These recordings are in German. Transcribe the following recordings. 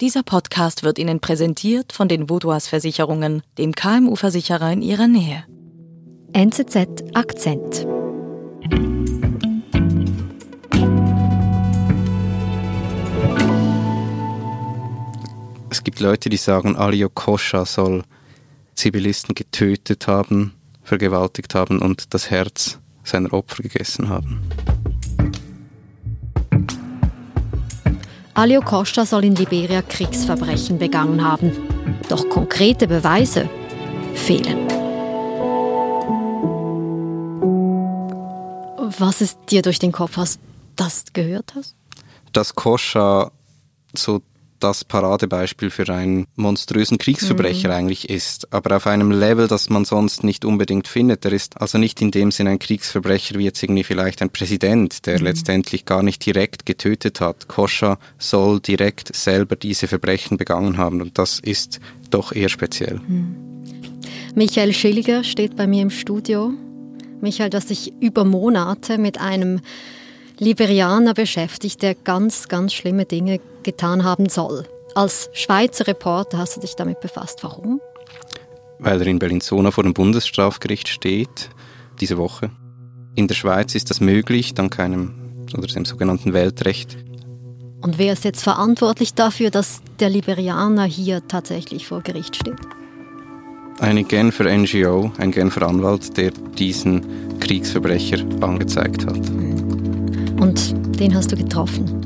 Dieser Podcast wird Ihnen präsentiert von den Vodouas Versicherungen, dem KMU-Versicherer in Ihrer Nähe. NZZ Akzent. Es gibt Leute, die sagen, Alio Koscha soll Zivilisten getötet haben, vergewaltigt haben und das Herz seiner Opfer gegessen haben. Alio Costa soll in Liberia Kriegsverbrechen begangen haben. Doch konkrete Beweise fehlen. Was ist dir durch den Kopf, als du das gehört hast? Dass Koscha so das Paradebeispiel für einen monströsen Kriegsverbrecher mhm. eigentlich ist, aber auf einem Level, das man sonst nicht unbedingt findet. Er ist also nicht in dem Sinne ein Kriegsverbrecher wie jetzt irgendwie vielleicht ein Präsident, der mhm. letztendlich gar nicht direkt getötet hat. Koscha soll direkt selber diese Verbrechen begangen haben und das ist doch eher speziell. Mhm. Michael Schilliger steht bei mir im Studio. Michael, dass sich über Monate mit einem Liberianer beschäftigt, der ganz, ganz schlimme Dinge getan haben soll. Als Schweizer Reporter hast du dich damit befasst. Warum? Weil er in Bellinzona vor dem Bundesstrafgericht steht, diese Woche. In der Schweiz ist das möglich, dank einem oder dem sogenannten Weltrecht. Und wer ist jetzt verantwortlich dafür, dass der Liberianer hier tatsächlich vor Gericht steht? Eine Genfer NGO, ein Genfer Anwalt, der diesen Kriegsverbrecher angezeigt hat. Und den hast du getroffen?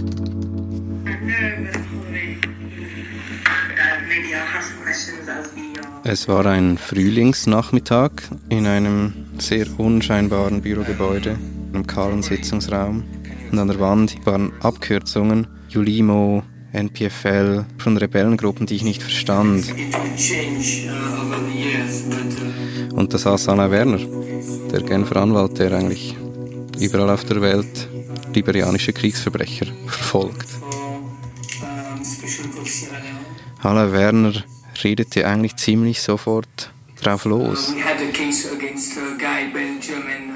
Es war ein Frühlingsnachmittag in einem sehr unscheinbaren Bürogebäude, einem kahlen Sitzungsraum. Und an der Wand waren Abkürzungen, Julimo, NPFL, von Rebellengruppen, die ich nicht verstand. Und da saß Anna Werner, der Genfer Anwalt, der eigentlich überall auf der Welt liberianische Kriegsverbrecher verfolgt. Hala Werner redete eigentlich ziemlich sofort drauf los.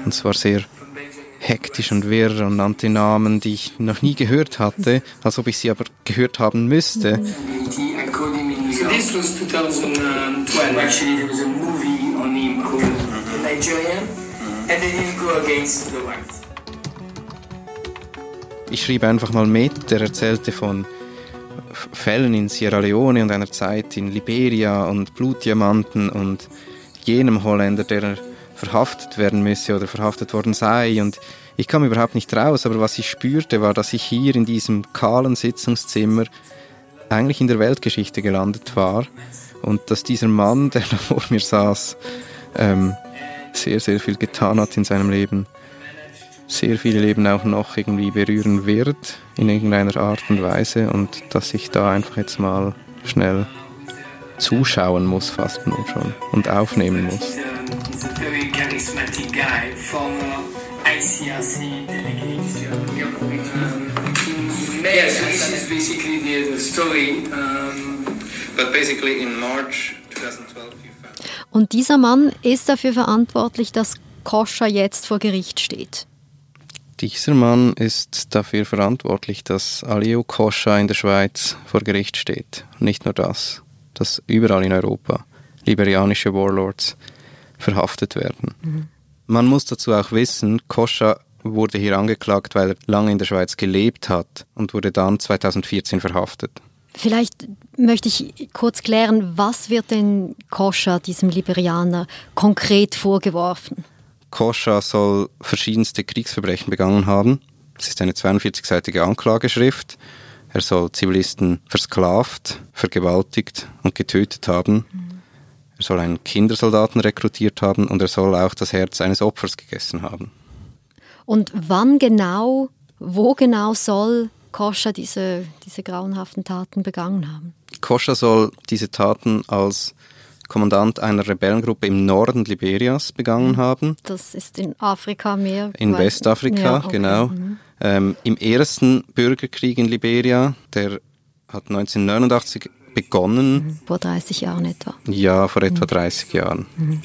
Und zwar sehr hektisch und wirr und nannte Namen, die ich noch nie gehört hatte, als ob ich sie aber gehört haben müsste. Ich schrieb einfach mal mit, er erzählte von Fällen in Sierra Leone und einer Zeit in Liberia und Blutdiamanten und jenem Holländer, der verhaftet werden müsse oder verhaftet worden sei. Und ich kam überhaupt nicht raus, aber was ich spürte, war, dass ich hier in diesem kahlen Sitzungszimmer eigentlich in der Weltgeschichte gelandet war und dass dieser Mann, der da vor mir saß, ähm, sehr, sehr viel getan hat in seinem Leben sehr viele Leben auch noch irgendwie berühren wird in irgendeiner Art und Weise und dass ich da einfach jetzt mal schnell zuschauen muss, fast nur schon und aufnehmen muss. Yes, this is basically the, the story. But basically in March 2012 Und dieser Mann ist dafür verantwortlich, dass Koscha jetzt vor Gericht steht. Dieser Mann ist dafür verantwortlich, dass Aliou Koscha in der Schweiz vor Gericht steht. nicht nur das, dass überall in Europa liberianische Warlords verhaftet werden. Mhm. Man muss dazu auch wissen, Koscha wurde hier angeklagt, weil er lange in der Schweiz gelebt hat und wurde dann 2014 verhaftet. Vielleicht möchte ich kurz klären, was wird denn Koscha, diesem Liberianer, konkret vorgeworfen? Koscha soll verschiedenste Kriegsverbrechen begangen haben. Es ist eine 42-seitige Anklageschrift. Er soll Zivilisten versklavt, vergewaltigt und getötet haben. Er soll einen Kindersoldaten rekrutiert haben und er soll auch das Herz eines Opfers gegessen haben. Und wann genau, wo genau soll Koscha diese, diese grauenhaften Taten begangen haben? Koscha soll diese Taten als Kommandant einer Rebellengruppe im Norden Liberias begangen mhm. haben. Das ist in Afrika mehr. In Westafrika, ja, okay. genau. Mhm. Ähm, Im ersten Bürgerkrieg in Liberia, der hat 1989 begonnen. Mhm. Vor 30 Jahren etwa. Ja, vor etwa 30 mhm. Jahren. Mhm.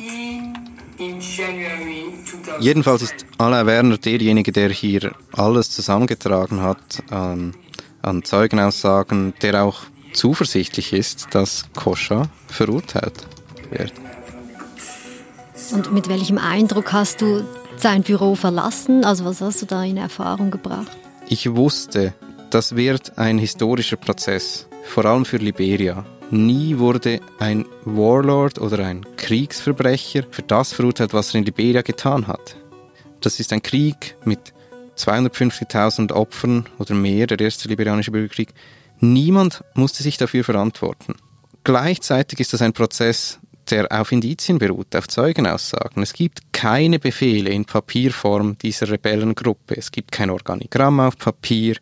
Jedenfalls ist Alain Werner derjenige, der hier alles zusammengetragen hat an, an Zeugenaussagen, der auch zuversichtlich ist, dass Koscha verurteilt wird. Und mit welchem Eindruck hast du sein Büro verlassen? Also was hast du da in Erfahrung gebracht? Ich wusste, das wird ein historischer Prozess, vor allem für Liberia. Nie wurde ein Warlord oder ein Kriegsverbrecher für das verurteilt, was er in Liberia getan hat. Das ist ein Krieg mit 250.000 Opfern oder mehr, der erste liberianische Bürgerkrieg. Niemand musste sich dafür verantworten. Gleichzeitig ist das ein Prozess, der auf Indizien beruht, auf Zeugenaussagen. Es gibt keine Befehle in Papierform dieser Rebellengruppe. Es gibt kein Organigramm auf Papier.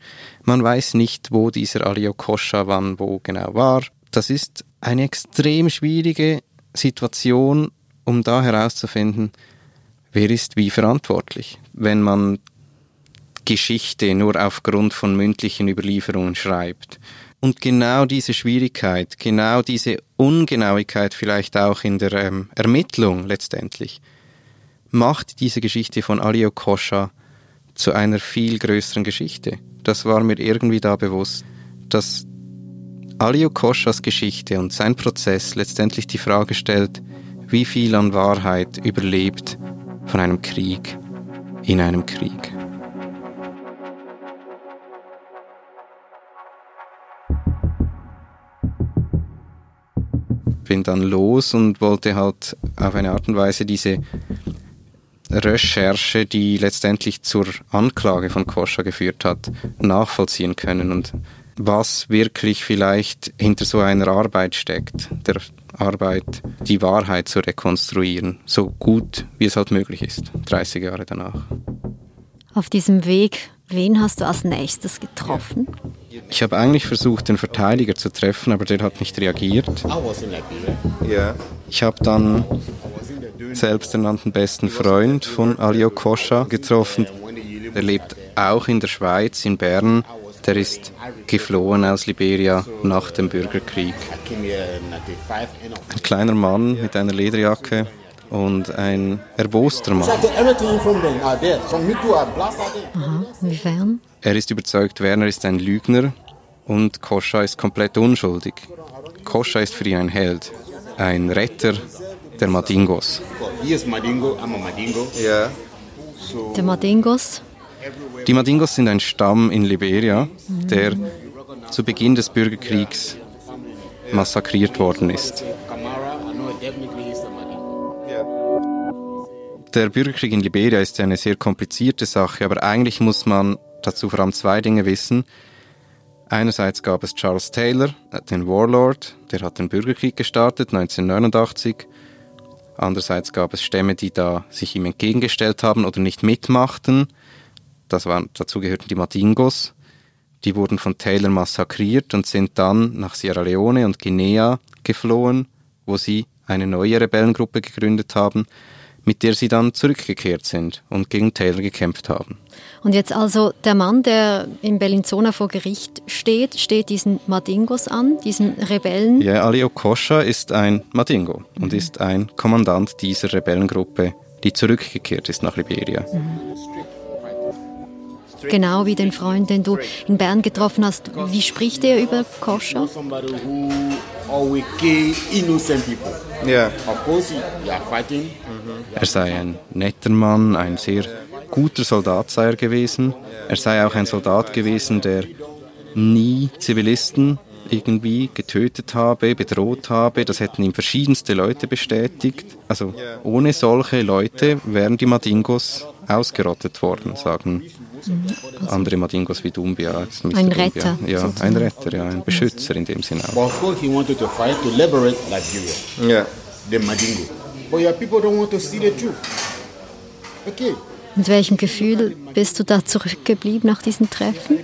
Man weiß nicht, wo dieser Alio Koscha wann wo genau war. Das ist eine extrem schwierige Situation, um da herauszufinden, wer ist wie verantwortlich. Wenn man Geschichte nur aufgrund von mündlichen Überlieferungen schreibt. Und genau diese Schwierigkeit, genau diese Ungenauigkeit vielleicht auch in der ähm, Ermittlung letztendlich, macht diese Geschichte von Alio Koscha zu einer viel größeren Geschichte. Das war mir irgendwie da bewusst, dass Alio Koschas Geschichte und sein Prozess letztendlich die Frage stellt, wie viel an Wahrheit überlebt von einem Krieg in einem Krieg. Bin dann los und wollte halt auf eine Art und Weise diese Recherche, die letztendlich zur Anklage von Koscha geführt hat, nachvollziehen können und was wirklich vielleicht hinter so einer Arbeit steckt, der Arbeit, die Wahrheit zu rekonstruieren, so gut wie es halt möglich ist, 30 Jahre danach. Auf diesem Weg, wen hast du als nächstes getroffen? Ich habe eigentlich versucht, den Verteidiger zu treffen, aber der hat nicht reagiert. Ich habe dann selbsternannten besten Freund von Alio Koscha getroffen. Der lebt auch in der Schweiz, in Bern. Der ist geflohen aus Liberia nach dem Bürgerkrieg. Ein kleiner Mann mit einer Lederjacke und ein erboster Mann. Aha, inwiefern? Er ist überzeugt, Werner ist ein Lügner und Koscha ist komplett unschuldig. Koscha ist für ihn ein Held, ein Retter der Madingos. Der Madingos? Die Madingos sind ein Stamm in Liberia, der zu Beginn des Bürgerkriegs massakriert worden ist. Der Bürgerkrieg in Liberia ist eine sehr komplizierte Sache, aber eigentlich muss man dazu vor allem zwei Dinge wissen. Einerseits gab es Charles Taylor, den Warlord, der hat den Bürgerkrieg gestartet 1989. Andererseits gab es Stämme, die da sich ihm entgegengestellt haben oder nicht mitmachten. Das waren, dazu gehörten die Madingos. Die wurden von Taylor massakriert und sind dann nach Sierra Leone und Guinea geflohen, wo sie eine neue Rebellengruppe gegründet haben mit der sie dann zurückgekehrt sind und gegen Taylor gekämpft haben. Und jetzt also der Mann, der in Bellinzona vor Gericht steht, steht diesen Madingos an, diesen Rebellen? Ja, Ali Okosha ist ein Madingo mhm. und ist ein Kommandant dieser Rebellengruppe, die zurückgekehrt ist nach Liberia. Mhm. Genau wie den Freund, den du in Bern getroffen hast. Wie spricht er über Koscha? Ja. Er sei ein netter Mann, ein sehr guter Soldat sei er gewesen. Er sei auch ein Soldat gewesen, der nie Zivilisten irgendwie getötet habe, bedroht habe. Das hätten ihm verschiedenste Leute bestätigt. Also ohne solche Leute wären die Madingos ausgerottet worden, sagen mhm. Andere Madingos wie Dumbia. Ein Retter. Ja, sozusagen. ein Retter, ja, ein Beschützer in dem Sinne auch. he wanted to fight to liberate Liberia. Yeah. The Madingo. But your people don't want to see the truth. Okay. Mit welchem Gefühl bist du da zurückgeblieben nach diesen Treffen?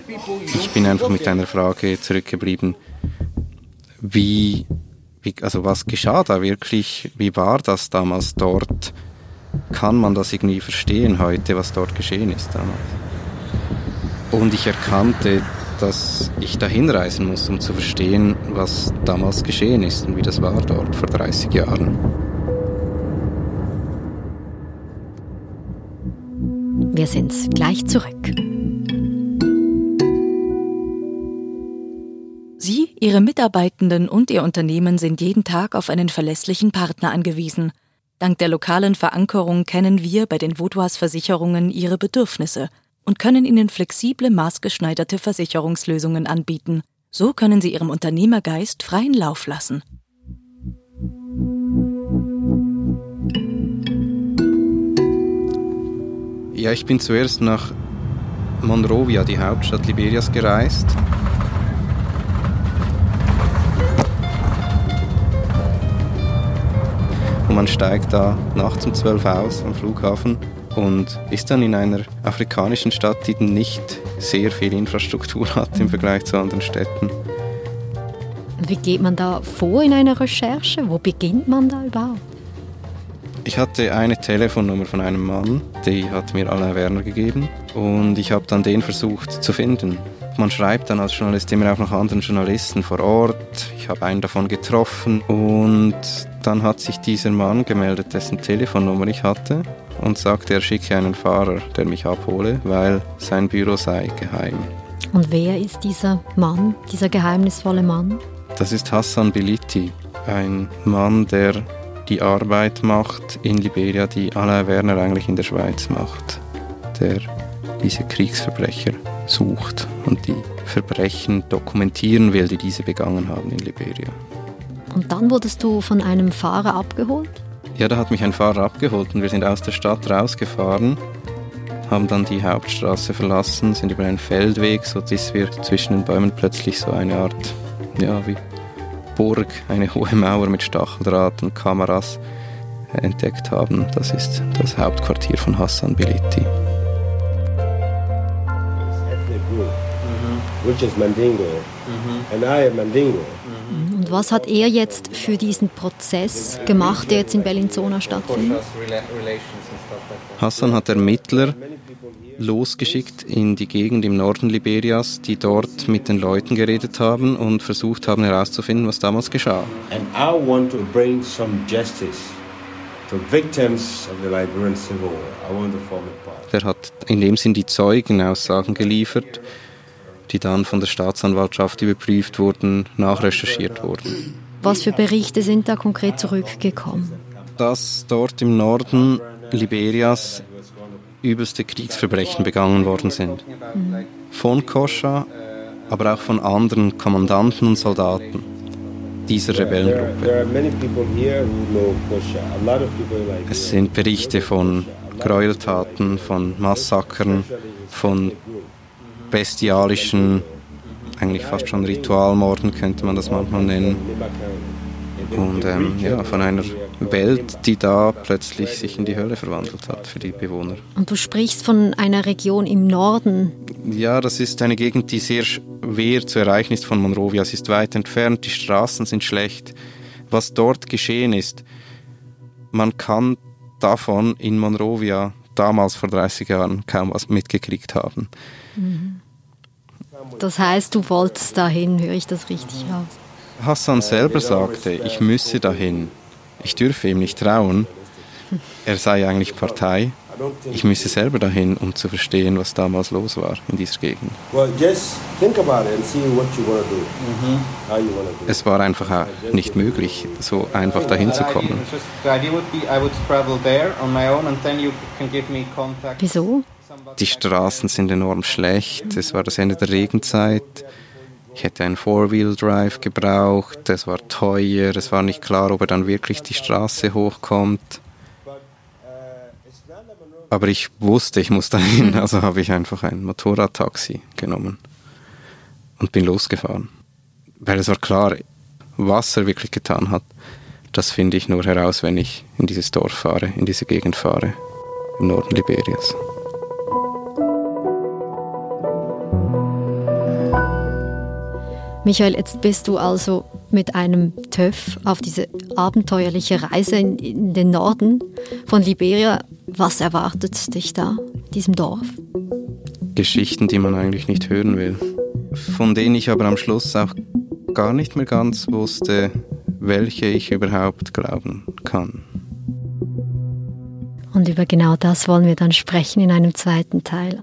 Ich bin einfach mit einer Frage zurückgeblieben, wie, wie, also was geschah da wirklich, wie war das damals dort? Kann man das irgendwie verstehen heute, was dort geschehen ist damals? Und ich erkannte, dass ich dahin reisen muss, um zu verstehen, was damals geschehen ist und wie das war dort vor 30 Jahren. Wir sind gleich zurück. Sie Ihre Mitarbeitenden und ihr Unternehmen sind jeden Tag auf einen verlässlichen Partner angewiesen. Dank der lokalen Verankerung kennen wir bei den Vaudois Versicherungen ihre Bedürfnisse und können ihnen flexible, maßgeschneiderte Versicherungslösungen anbieten. So können sie ihrem Unternehmergeist freien Lauf lassen. Ja, ich bin zuerst nach Monrovia, die Hauptstadt Liberias, gereist. Und man steigt da nachts um 12 aus am Flughafen und ist dann in einer afrikanischen Stadt, die nicht sehr viel Infrastruktur hat im Vergleich zu anderen Städten. Wie geht man da vor in einer Recherche? Wo beginnt man da überhaupt? Ich hatte eine Telefonnummer von einem Mann, die hat mir Alain Werner gegeben und ich habe dann den versucht zu finden. Man schreibt dann als Journalist immer auch noch anderen Journalisten vor Ort. Ich habe einen davon getroffen und dann hat sich dieser Mann gemeldet, dessen Telefonnummer ich hatte und sagte, er schicke einen Fahrer, der mich abhole, weil sein Büro sei geheim. Und wer ist dieser Mann, dieser geheimnisvolle Mann? Das ist Hassan Biliti, ein Mann, der die Arbeit macht in Liberia, die Alain Werner eigentlich in der Schweiz macht, der diese Kriegsverbrecher sucht und die Verbrechen dokumentieren will, die diese begangen haben in Liberia. Und dann wurdest du von einem Fahrer abgeholt? Ja, da hat mich ein Fahrer abgeholt und wir sind aus der Stadt rausgefahren, haben dann die Hauptstraße verlassen, sind über einen Feldweg, so dass wir zwischen den Bäumen plötzlich so eine Art, ja, wie Burg, eine hohe Mauer mit Stacheldraht und Kameras entdeckt haben. Das ist das Hauptquartier von Hassan Biliti. Und was hat er jetzt für diesen Prozess gemacht, der jetzt in Bellinzona stattfindet? Hassan hat Ermittler losgeschickt in die Gegend im Norden Liberias, die dort mit den Leuten geredet haben und versucht haben herauszufinden, was damals geschah. And I want to bring some justice to victims of the Liberian Civil War. I want to form a part. Er hat in dem Sinn die Zeugenaussagen geliefert, die dann von der Staatsanwaltschaft überprüft wurden, nachrecherchiert wurden. Was für Berichte sind da konkret zurückgekommen? Dass dort im Norden Liberias übelste Kriegsverbrechen begangen worden sind. Von Koscha, aber auch von anderen Kommandanten und Soldaten dieser Rebellengruppe. Es sind Berichte von Gräueltaten, von Massakern, von bestialischen, eigentlich fast schon Ritualmorden könnte man das manchmal nennen. Und ähm, ja, von einer Welt, die da plötzlich sich in die Hölle verwandelt hat für die Bewohner. Und du sprichst von einer Region im Norden. Ja, das ist eine Gegend, die sehr schwer zu erreichen ist von Monrovia. Sie ist weit entfernt, die Straßen sind schlecht. Was dort geschehen ist, man kann davon in Monrovia damals vor 30 Jahren kaum was mitgekriegt haben. Mhm. Das heißt, du wolltest dahin, höre ich das richtig aus? Hassan selber sagte, ich müsse dahin. Ich dürfe ihm nicht trauen. Er sei eigentlich Partei. Ich müsse selber dahin, um zu verstehen, was damals los war in dieser Gegend. Es war einfach nicht möglich, so einfach dahin zu kommen. Wieso? Die Straßen sind enorm schlecht. Es war das Ende der Regenzeit. Ich hätte einen Four-Wheel-Drive gebraucht, es war teuer, es war nicht klar, ob er dann wirklich die Straße hochkommt. Aber ich wusste, ich muss dahin, also habe ich einfach ein Motorradtaxi genommen und bin losgefahren. Weil es war klar, was er wirklich getan hat, das finde ich nur heraus, wenn ich in dieses Dorf fahre, in diese Gegend fahre, im Norden Liberias. Michael, jetzt bist du also mit einem TÜV auf diese abenteuerliche Reise in, in, den Norden von Liberia. Was erwartet dich da, diesem Dorf? Geschichten, die man eigentlich nicht hören will. Von denen ich aber am Schluss auch gar nicht mehr ganz wusste, welche ich überhaupt glauben kann. Und über genau das wollen wir dann sprechen in einem zweiten Teil.